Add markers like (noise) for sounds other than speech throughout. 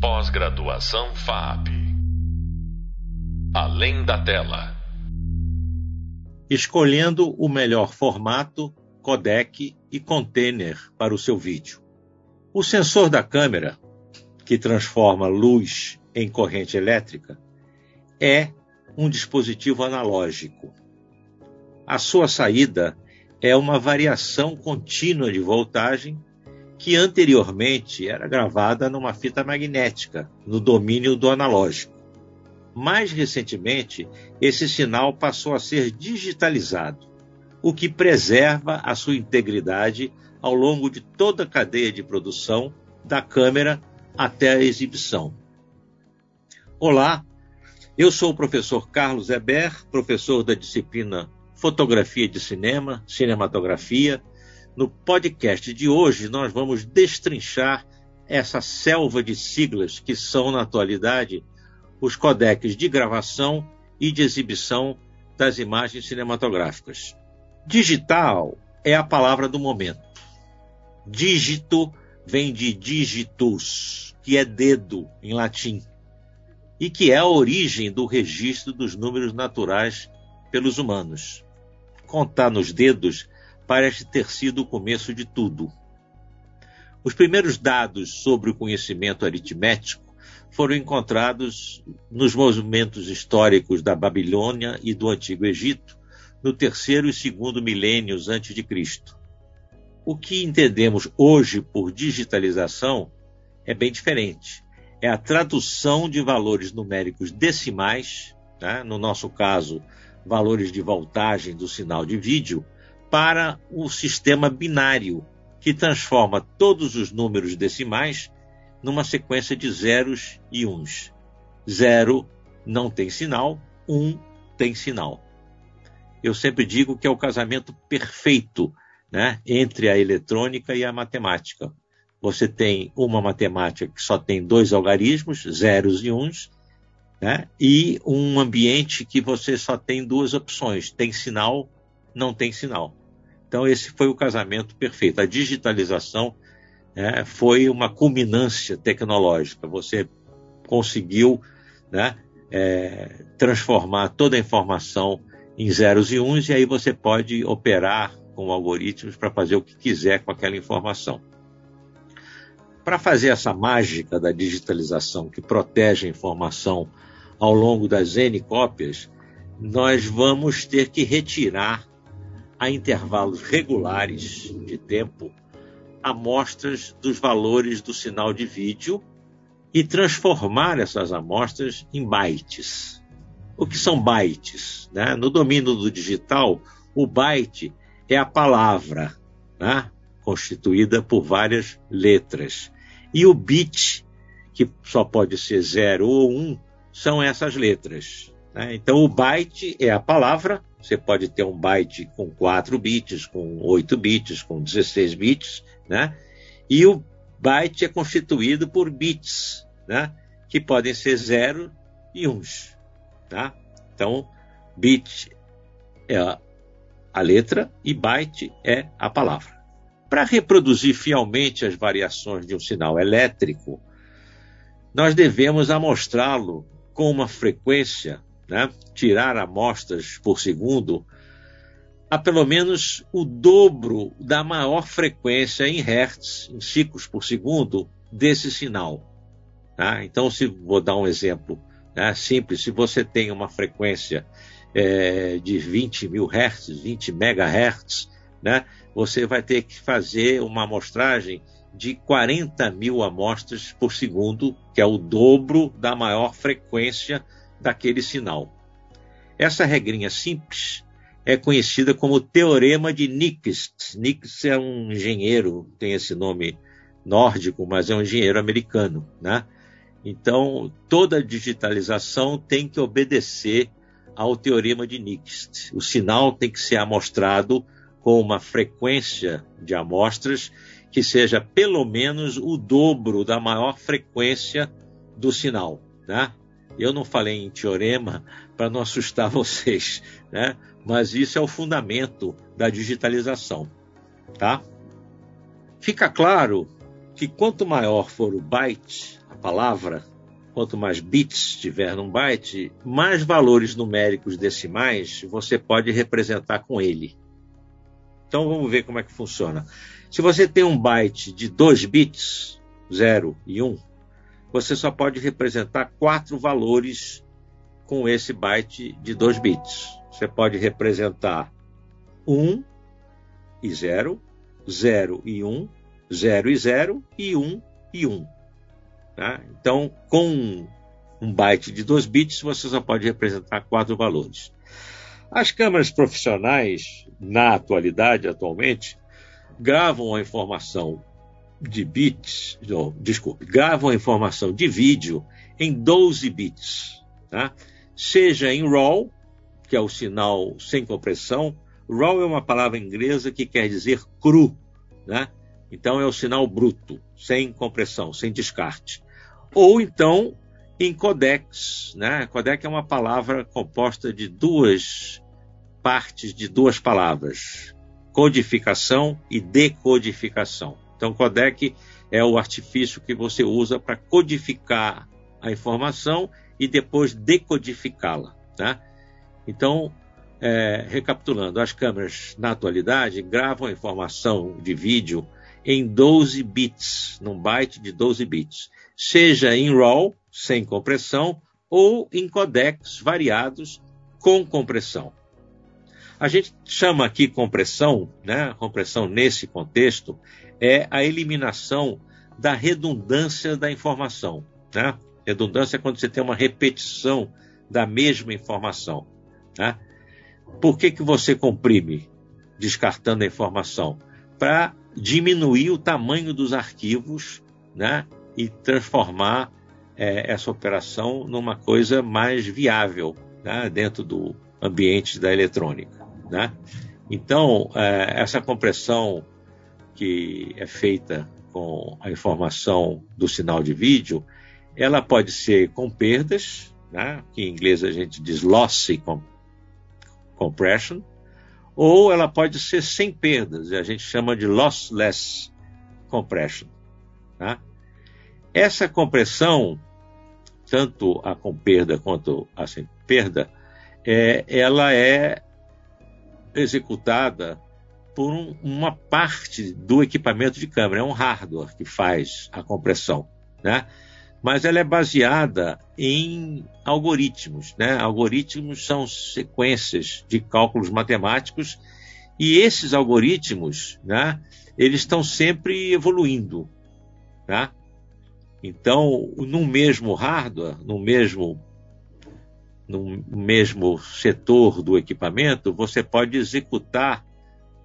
Pós-graduação FAP. Além da tela. Escolhendo o melhor formato, codec e container para o seu vídeo. O sensor da câmera, que transforma luz em corrente elétrica, é um dispositivo analógico. A sua saída é uma variação contínua de voltagem que anteriormente era gravada numa fita magnética, no domínio do analógico. Mais recentemente, esse sinal passou a ser digitalizado, o que preserva a sua integridade ao longo de toda a cadeia de produção, da câmera até a exibição. Olá, eu sou o professor Carlos Eber, professor da disciplina Fotografia de Cinema, Cinematografia no podcast de hoje, nós vamos destrinchar essa selva de siglas que são, na atualidade, os codecs de gravação e de exibição das imagens cinematográficas. Digital é a palavra do momento. Dígito vem de digitus, que é dedo em latim, e que é a origem do registro dos números naturais pelos humanos. Contar nos dedos parece ter sido o começo de tudo. Os primeiros dados sobre o conhecimento aritmético foram encontrados nos movimentos históricos da Babilônia e do Antigo Egito, no terceiro e segundo milênios antes de Cristo. O que entendemos hoje por digitalização é bem diferente. É a tradução de valores numéricos decimais, né? no nosso caso, valores de voltagem do sinal de vídeo, para o sistema binário, que transforma todos os números decimais numa sequência de zeros e uns. Zero não tem sinal, um tem sinal. Eu sempre digo que é o casamento perfeito né, entre a eletrônica e a matemática. Você tem uma matemática que só tem dois algarismos, zeros e uns, né, e um ambiente que você só tem duas opções: tem sinal, não tem sinal. Então, esse foi o casamento perfeito. A digitalização né, foi uma culminância tecnológica. Você conseguiu né, é, transformar toda a informação em zeros e uns, e aí você pode operar com algoritmos para fazer o que quiser com aquela informação. Para fazer essa mágica da digitalização que protege a informação ao longo das N cópias, nós vamos ter que retirar a intervalos regulares de tempo amostras dos valores do sinal de vídeo e transformar essas amostras em bytes. O que são bytes? Né? No domínio do digital, o byte é a palavra, né? constituída por várias letras. E o bit, que só pode ser 0 ou 1, um, são essas letras. Né? Então, o byte é a palavra você pode ter um byte com 4 bits, com 8 bits, com 16 bits, né? E o byte é constituído por bits, né? Que podem ser 0 e 1, tá? Então, bit é a letra e byte é a palavra. Para reproduzir fielmente as variações de um sinal elétrico, nós devemos amostrá-lo com uma frequência né, tirar amostras por segundo a pelo menos o dobro da maior frequência em hertz, em ciclos por segundo, desse sinal. Tá? Então, se vou dar um exemplo né, simples, se você tem uma frequência é, de 20 mil hertz, 20 megahertz, né, você vai ter que fazer uma amostragem de 40 mil amostras por segundo, que é o dobro da maior frequência daquele sinal. Essa regrinha simples é conhecida como Teorema de Nix. Nix é um engenheiro, tem esse nome nórdico, mas é um engenheiro americano, né? Então, toda digitalização tem que obedecer ao teorema de Nix. O sinal tem que ser amostrado com uma frequência de amostras que seja pelo menos o dobro da maior frequência do sinal, né? Eu não falei em teorema para não assustar (laughs) vocês, né? Mas isso é o fundamento da digitalização, tá? Fica claro que quanto maior for o byte, palavra, quanto mais bits tiver num byte, mais valores numéricos decimais você pode representar com ele. Então vamos ver como é que funciona. Se você tem um byte de 2 bits, 0 e 1, um, você só pode representar quatro valores com esse byte de 2 bits. Você pode representar 1 e 0, 0 e 1, 0 e 0 e 1 e 1. Tá? Então, com um byte de 2 bits, você só pode representar quatro valores. As câmeras profissionais, na atualidade, atualmente, gravam a informação de bits, não, desculpe, gravam a informação de vídeo em 12 bits, tá? seja em RAW, que é o sinal sem compressão. RAW é uma palavra inglesa que quer dizer cru, né? então é o sinal bruto, sem compressão, sem descarte. Ou então em codecs. Né? Codec é uma palavra composta de duas partes de duas palavras: codificação e decodificação. Então, codec é o artifício que você usa para codificar a informação e depois decodificá-la. Tá? Então, é, recapitulando, as câmeras na atualidade gravam a informação de vídeo em 12 bits, num byte de 12 bits, seja em RAW, sem compressão, ou em codecs variados com compressão. A gente chama aqui compressão, né? Compressão nesse contexto é a eliminação da redundância da informação, né? Redundância é quando você tem uma repetição da mesma informação, né? Por que, que você comprime descartando a informação? Para diminuir o tamanho dos arquivos, né? E transformar é, essa operação numa coisa mais viável né? dentro do ambiente da eletrônica. Né? Então, é, essa compressão que é feita com a informação do sinal de vídeo, ela pode ser com perdas, né? que em inglês a gente diz lossy compression, ou ela pode ser sem perdas, a gente chama de lossless compression. Tá? Essa compressão, tanto a com perda quanto a sem perda, é, ela é executada por um, uma parte do equipamento de câmera, é um hardware que faz a compressão, né? Mas ela é baseada em algoritmos, né? Algoritmos são sequências de cálculos matemáticos e esses algoritmos, né? Eles estão sempre evoluindo, tá? Então, no mesmo hardware, no mesmo no mesmo setor do equipamento, você pode executar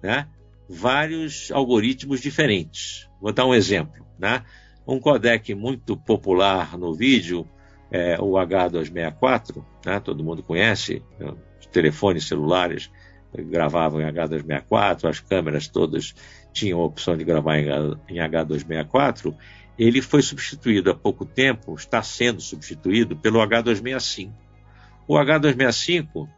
né, vários algoritmos diferentes. Vou dar um exemplo. Né? Um codec muito popular no vídeo é o H264, né? todo mundo conhece, né? os telefones celulares gravavam em H264, as câmeras todas tinham a opção de gravar em H264. Ele foi substituído há pouco tempo, está sendo substituído pelo H265. O H265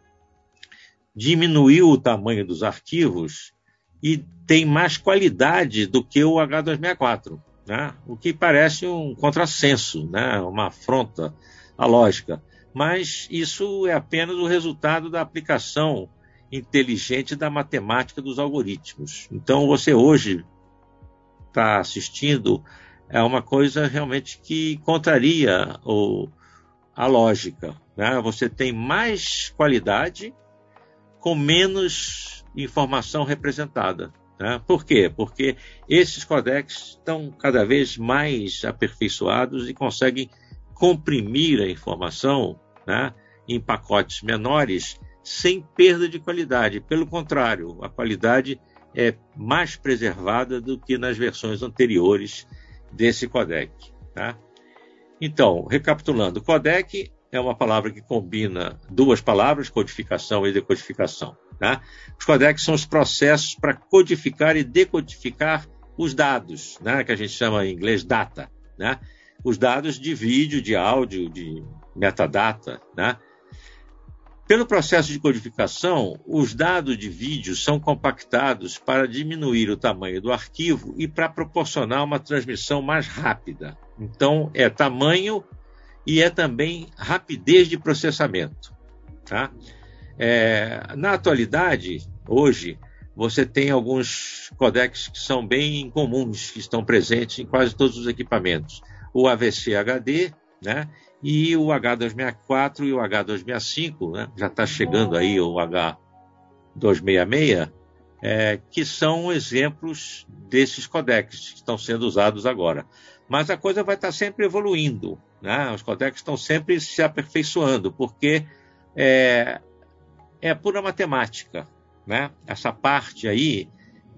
diminuiu o tamanho dos arquivos e tem mais qualidade do que o H264, né? o que parece um contrassenso, né? uma afronta à lógica. Mas isso é apenas o resultado da aplicação inteligente da matemática dos algoritmos. Então, você hoje está assistindo é uma coisa realmente que contraria o, a lógica. Né? Você tem mais qualidade com menos informação representada. Né? Por quê? Porque esses codecs estão cada vez mais aperfeiçoados e conseguem comprimir a informação né, em pacotes menores sem perda de qualidade. Pelo contrário, a qualidade é mais preservada do que nas versões anteriores desse codec. Tá? Então, recapitulando, codec é uma palavra que combina duas palavras, codificação e decodificação. Tá? Os codecs são os processos para codificar e decodificar os dados, né? que a gente chama em inglês data. Né? Os dados de vídeo, de áudio, de metadata. Né? Pelo processo de codificação, os dados de vídeo são compactados para diminuir o tamanho do arquivo e para proporcionar uma transmissão mais rápida. Então, é tamanho e é também rapidez de processamento. Tá? É, na atualidade, hoje, você tem alguns codecs que são bem comuns, que estão presentes em quase todos os equipamentos. O AVC HD, né? e o H264 e o H265, né? já está chegando aí o H266, é, que são exemplos desses codecs que estão sendo usados agora. Mas a coisa vai estar tá sempre evoluindo, né? os codecs estão sempre se aperfeiçoando, porque é, é pura matemática. Né? Essa parte aí,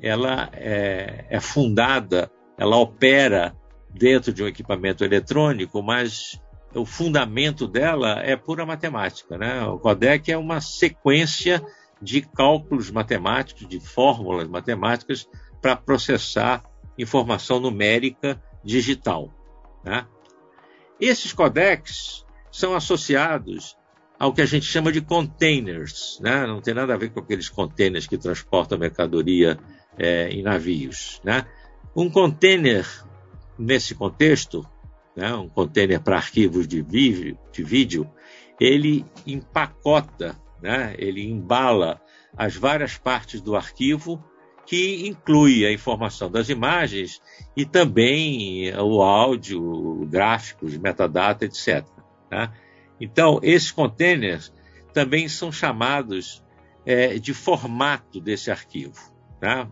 ela é, é fundada, ela opera dentro de um equipamento eletrônico, mas o fundamento dela é pura matemática. Né? O codec é uma sequência de cálculos matemáticos, de fórmulas matemáticas para processar informação numérica digital. Né? Esses codecs são associados ao que a gente chama de containers, né? não tem nada a ver com aqueles containers que transportam mercadoria é, em navios. Né? Um container, nesse contexto, né, um container para arquivos de vídeo, de vídeo, ele empacota, né, ele embala as várias partes do arquivo que inclui a informação das imagens e também o áudio, gráficos, metadata, etc. Tá? Então, esses containers também são chamados é, de formato desse arquivo. Tá?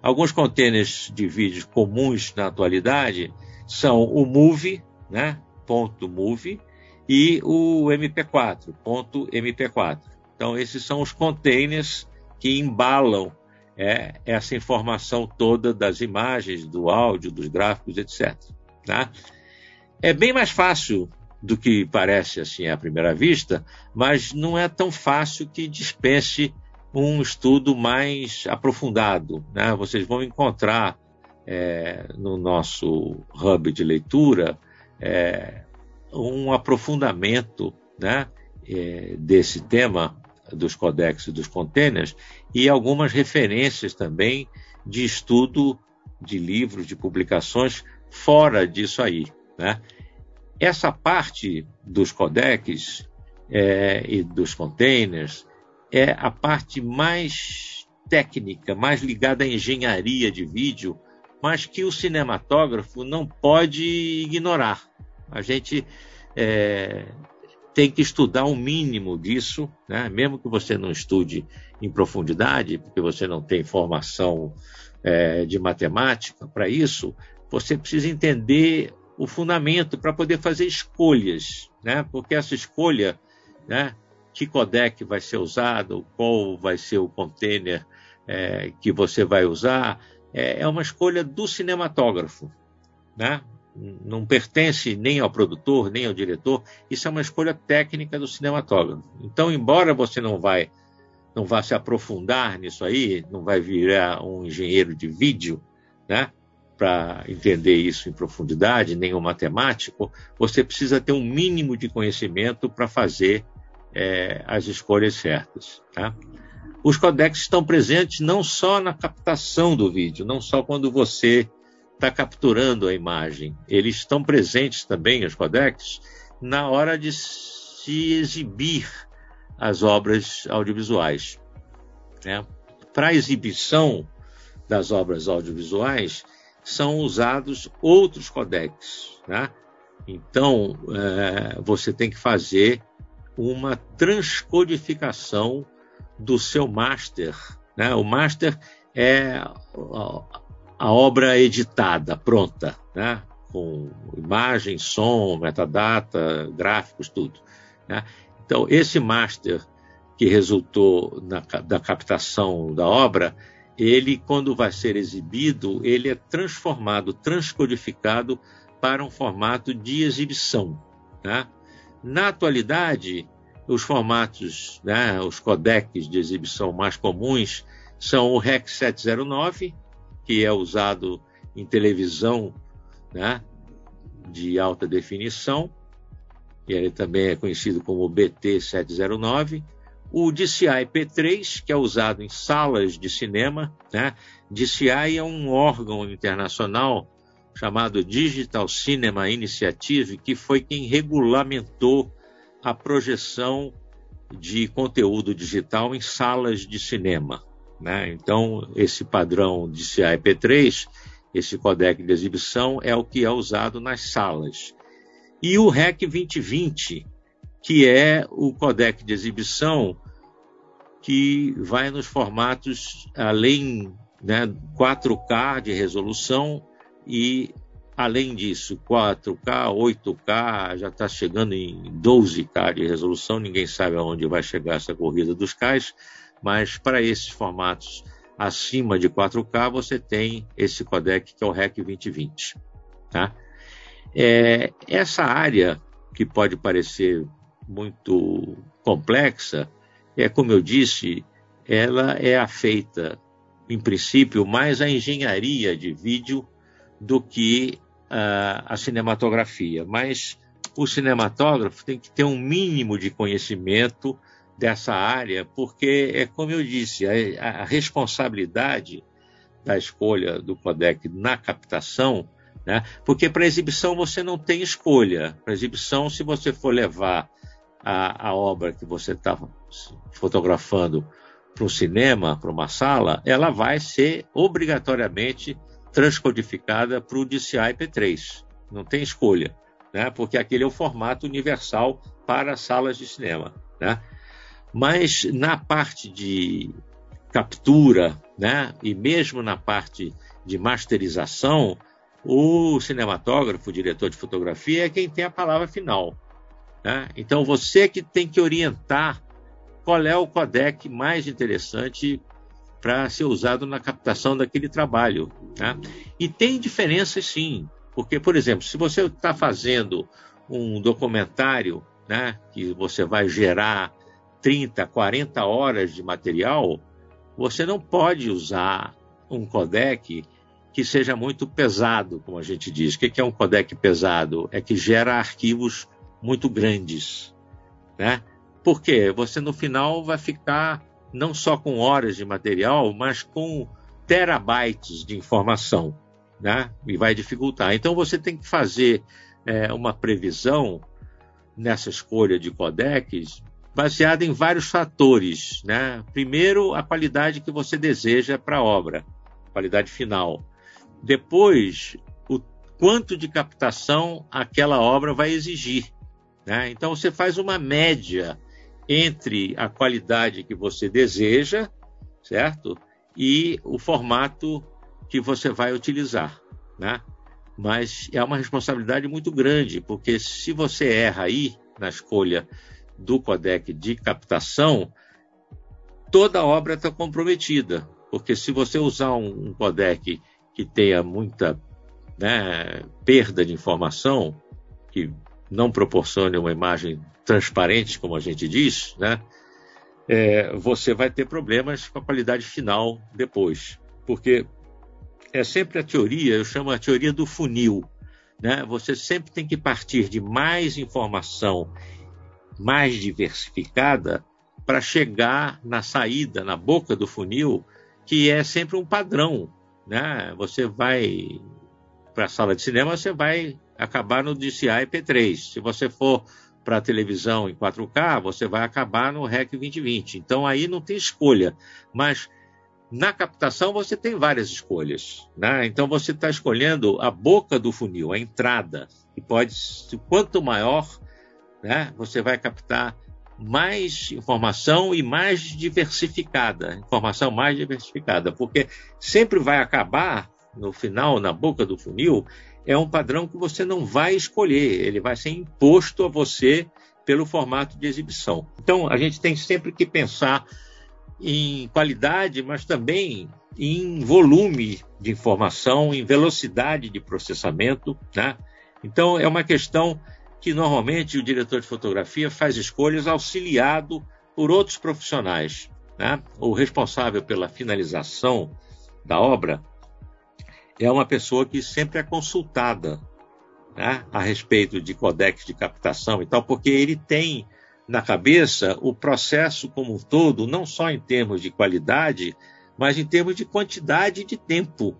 Alguns containers de vídeo comuns na atualidade são o Move, né? Ponto .move e o MP4, ponto MP4. Então esses são os containers que embalam é, essa informação toda das imagens, do áudio, dos gráficos, etc. Tá? É bem mais fácil do que parece assim à primeira vista, mas não é tão fácil que dispense um estudo mais aprofundado. Né? Vocês vão encontrar é, no nosso hub de leitura é, um aprofundamento né, é, desse tema dos codecs e dos containers e algumas referências também de estudo de livros, de publicações fora disso aí. Né? Essa parte dos codecs é, e dos containers é a parte mais técnica, mais ligada à engenharia de vídeo mas que o cinematógrafo não pode ignorar. A gente é, tem que estudar o um mínimo disso, né? mesmo que você não estude em profundidade, porque você não tem formação é, de matemática para isso, você precisa entender o fundamento para poder fazer escolhas, né? porque essa escolha, né? que codec vai ser usado, qual vai ser o container é, que você vai usar, é, é uma escolha do cinematógrafo, né? Não pertence nem ao produtor, nem ao diretor. Isso é uma escolha técnica do cinematógrafo. Então, embora você não vai não vá se aprofundar nisso aí, não vai virar um engenheiro de vídeo, né? Para entender isso em profundidade, nem um matemático, você precisa ter um mínimo de conhecimento para fazer é, as escolhas certas. Tá? Os codecs estão presentes não só na captação do vídeo, não só quando você está capturando a imagem, eles estão presentes também, os codecs, na hora de se exibir as obras audiovisuais. Né? Para a exibição das obras audiovisuais, são usados outros codecs. Né? Então, é, você tem que fazer uma transcodificação do seu master. Né? O master é a obra editada, pronta, né? com imagem, som, metadata, gráficos, tudo. Né? Então, esse master que resultou na, da captação da obra, ele, quando vai ser exibido, ele é transformado, transcodificado para um formato de exibição. Né? Na atualidade, os formatos, né, os codecs de exibição mais comuns são o REC 709, que é usado em televisão né, de alta definição, e ele também é conhecido como BT 709, o DCI P3, que é usado em salas de cinema. Né? DCI é um órgão internacional chamado Digital Cinema Initiative, que foi quem regulamentou a projeção de conteúdo digital em salas de cinema. Né? Então, esse padrão DCI P3, esse codec de exibição, é o que é usado nas salas. E o REC 2020, que é o codec de exibição que vai nos formatos além né, 4K de resolução e além disso 4K, 8K, já está chegando em 12K de resolução, ninguém sabe aonde vai chegar essa corrida dos cais, mas para esses formatos acima de 4K você tem esse codec que é o REC 2020. Tá? É, essa área que pode parecer muito complexa, é como eu disse, ela é afeita, em princípio, mais à engenharia de vídeo do que uh, a cinematografia. Mas o cinematógrafo tem que ter um mínimo de conhecimento dessa área, porque é como eu disse, a, a responsabilidade da escolha do codec na captação né? Porque para exibição você não tem escolha. Para exibição, se você for levar a, a obra que você está fotografando para um cinema, para uma sala, ela vai ser obrigatoriamente transcodificada para o DCI P3. Não tem escolha, né? porque aquele é o formato universal para salas de cinema. Né? Mas na parte de captura, né? e mesmo na parte de masterização, o cinematógrafo, o diretor de fotografia, é quem tem a palavra final. Né? Então você que tem que orientar qual é o codec mais interessante para ser usado na captação daquele trabalho. Né? E tem diferenças sim, porque, por exemplo, se você está fazendo um documentário né, que você vai gerar 30, 40 horas de material, você não pode usar um codec que seja muito pesado, como a gente diz. O que é um codec pesado? É que gera arquivos muito grandes, né? Porque você no final vai ficar não só com horas de material, mas com terabytes de informação, né? E vai dificultar. Então você tem que fazer é, uma previsão nessa escolha de codecs baseada em vários fatores, né? Primeiro, a qualidade que você deseja para a obra, qualidade final. Depois, o quanto de captação aquela obra vai exigir. Né? Então, você faz uma média entre a qualidade que você deseja, certo? E o formato que você vai utilizar, né? Mas é uma responsabilidade muito grande, porque se você erra aí na escolha do codec de captação, toda a obra está comprometida. Porque se você usar um, um codec que tenha muita né, perda de informação, que não proporcione uma imagem transparente, como a gente diz, né, é, você vai ter problemas com a qualidade final depois. Porque é sempre a teoria, eu chamo a teoria do funil. Né? Você sempre tem que partir de mais informação mais diversificada para chegar na saída, na boca do funil, que é sempre um padrão né? Você vai para a sala de cinema, você vai acabar no DCI P3. Se você for para a televisão em 4K, você vai acabar no REC 2020. Então aí não tem escolha. Mas na captação você tem várias escolhas. Né? Então você está escolhendo a boca do funil, a entrada. E pode, quanto maior, né, você vai captar mais informação e mais diversificada, informação mais diversificada, porque sempre vai acabar no final, na boca do funil, é um padrão que você não vai escolher, ele vai ser imposto a você pelo formato de exibição. Então, a gente tem sempre que pensar em qualidade, mas também em volume de informação, em velocidade de processamento, né? Então, é uma questão que normalmente o diretor de fotografia faz escolhas auxiliado por outros profissionais. Né? O responsável pela finalização da obra é uma pessoa que sempre é consultada né? a respeito de codex de captação e tal, porque ele tem na cabeça o processo como um todo, não só em termos de qualidade, mas em termos de quantidade de tempo.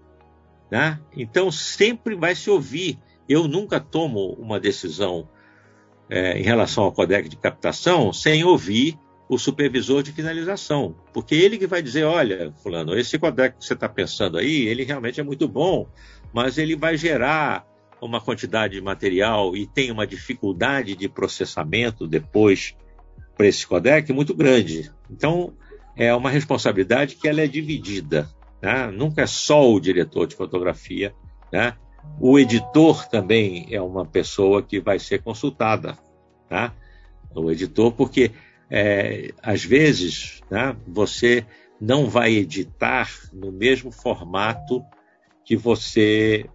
Né? Então sempre vai se ouvir. Eu nunca tomo uma decisão é, em relação ao codec de captação sem ouvir o supervisor de finalização, porque ele que vai dizer, olha, fulano, esse codec que você está pensando aí, ele realmente é muito bom, mas ele vai gerar uma quantidade de material e tem uma dificuldade de processamento depois para esse codec muito grande. Então, é uma responsabilidade que ela é dividida. Né? Nunca é só o diretor de fotografia. Né? O editor também é uma pessoa que vai ser consultada. Tá? O editor, porque é, às vezes né, você não vai editar no mesmo formato que você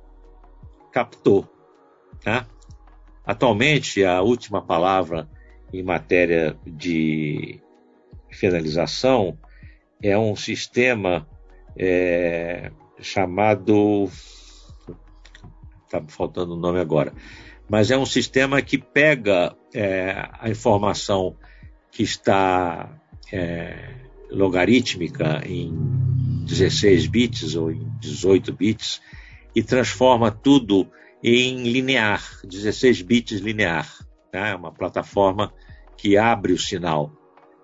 captou. Tá? Atualmente, a última palavra em matéria de finalização é um sistema é, chamado. Está faltando o nome agora. Mas é um sistema que pega é, a informação que está é, logarítmica em 16 bits ou em 18 bits e transforma tudo em linear, 16 bits linear. Tá? É uma plataforma que abre o sinal.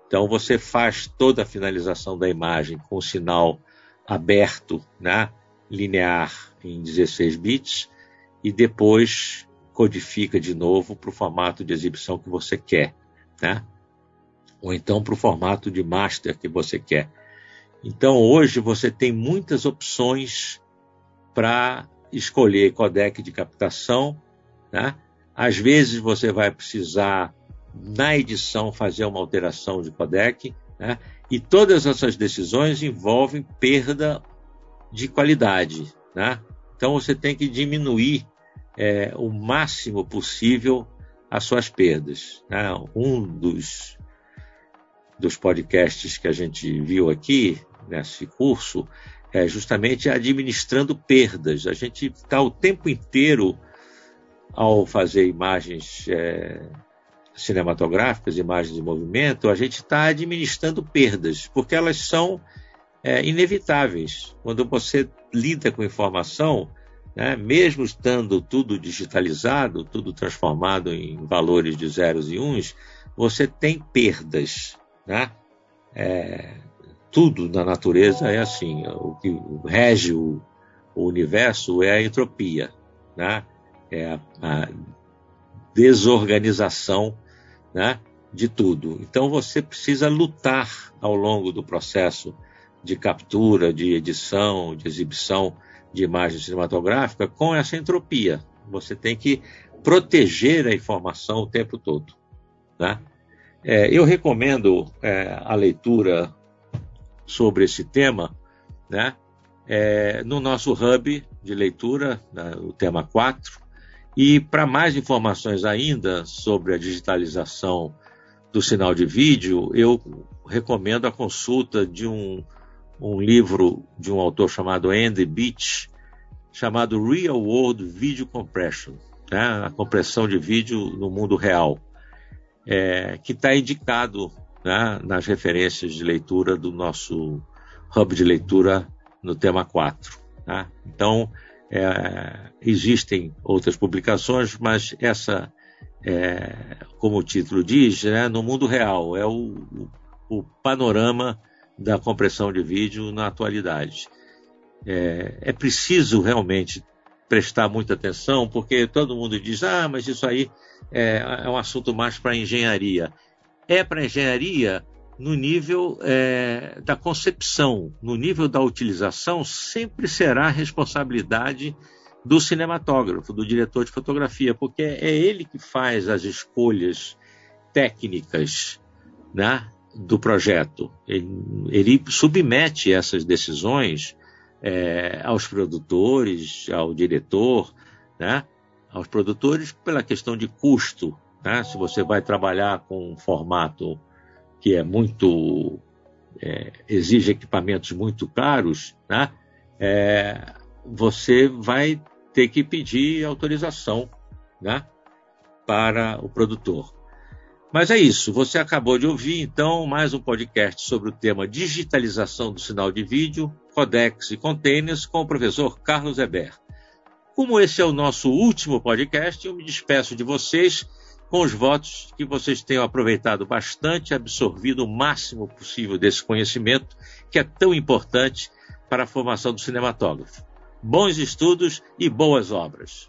Então você faz toda a finalização da imagem com o sinal aberto, né? linear em 16 bits, e depois codifica de novo para o formato de exibição que você quer. Né? Ou então para o formato de master que você quer. Então hoje você tem muitas opções para escolher codec de captação. Né? Às vezes você vai precisar, na edição, fazer uma alteração de codec. Né? E todas essas decisões envolvem perda de qualidade. Né? Então você tem que diminuir é, o máximo possível as suas perdas. Né? Um dos, dos podcasts que a gente viu aqui nesse curso é justamente administrando perdas. A gente está o tempo inteiro, ao fazer imagens é, cinematográficas, imagens de movimento, a gente está administrando perdas, porque elas são é, inevitáveis. Quando você lida com informação, né, mesmo estando tudo digitalizado, tudo transformado em valores de zeros e uns, você tem perdas. Né? É, tudo na natureza é assim. O que rege o, o universo é a entropia, né? é a, a desorganização né, de tudo. Então você precisa lutar ao longo do processo de captura, de edição, de exibição de imagem cinematográfica com essa entropia. Você tem que proteger a informação o tempo todo. Né? É, eu recomendo é, a leitura sobre esse tema, né? É, no nosso hub de leitura, né, o tema 4. E para mais informações ainda sobre a digitalização do sinal de vídeo, eu recomendo a consulta de um, um livro de um autor chamado Andy Beach, chamado Real World Video Compression, né? a compressão de vídeo no mundo real, é, que está indicado né, nas referências de leitura do nosso hub de leitura no tema 4. Tá? Então, é, existem outras publicações, mas essa, é, como o título diz, né, no mundo real, é o, o, panorama da compressão de vídeo na atualidade. É, é preciso realmente prestar muita atenção, porque todo mundo diz, ah, mas isso aí é, é um assunto mais para engenharia é para engenharia no nível é, da concepção, no nível da utilização, sempre será responsabilidade do cinematógrafo, do diretor de fotografia, porque é ele que faz as escolhas técnicas né, do projeto. Ele, ele submete essas decisões é, aos produtores, ao diretor, né, aos produtores pela questão de custo, né? Se você vai trabalhar com um formato que é muito é, exige equipamentos muito caros, né? É, você vai ter que pedir autorização né? para o produtor. Mas é isso, você acabou de ouvir então mais um podcast sobre o tema digitalização do sinal de vídeo, codecs e containers com o professor Carlos Eber. Como esse é o nosso último podcast, eu me despeço de vocês com os votos que vocês tenham aproveitado bastante, absorvido o máximo possível desse conhecimento que é tão importante para a formação do cinematógrafo. Bons estudos e boas obras.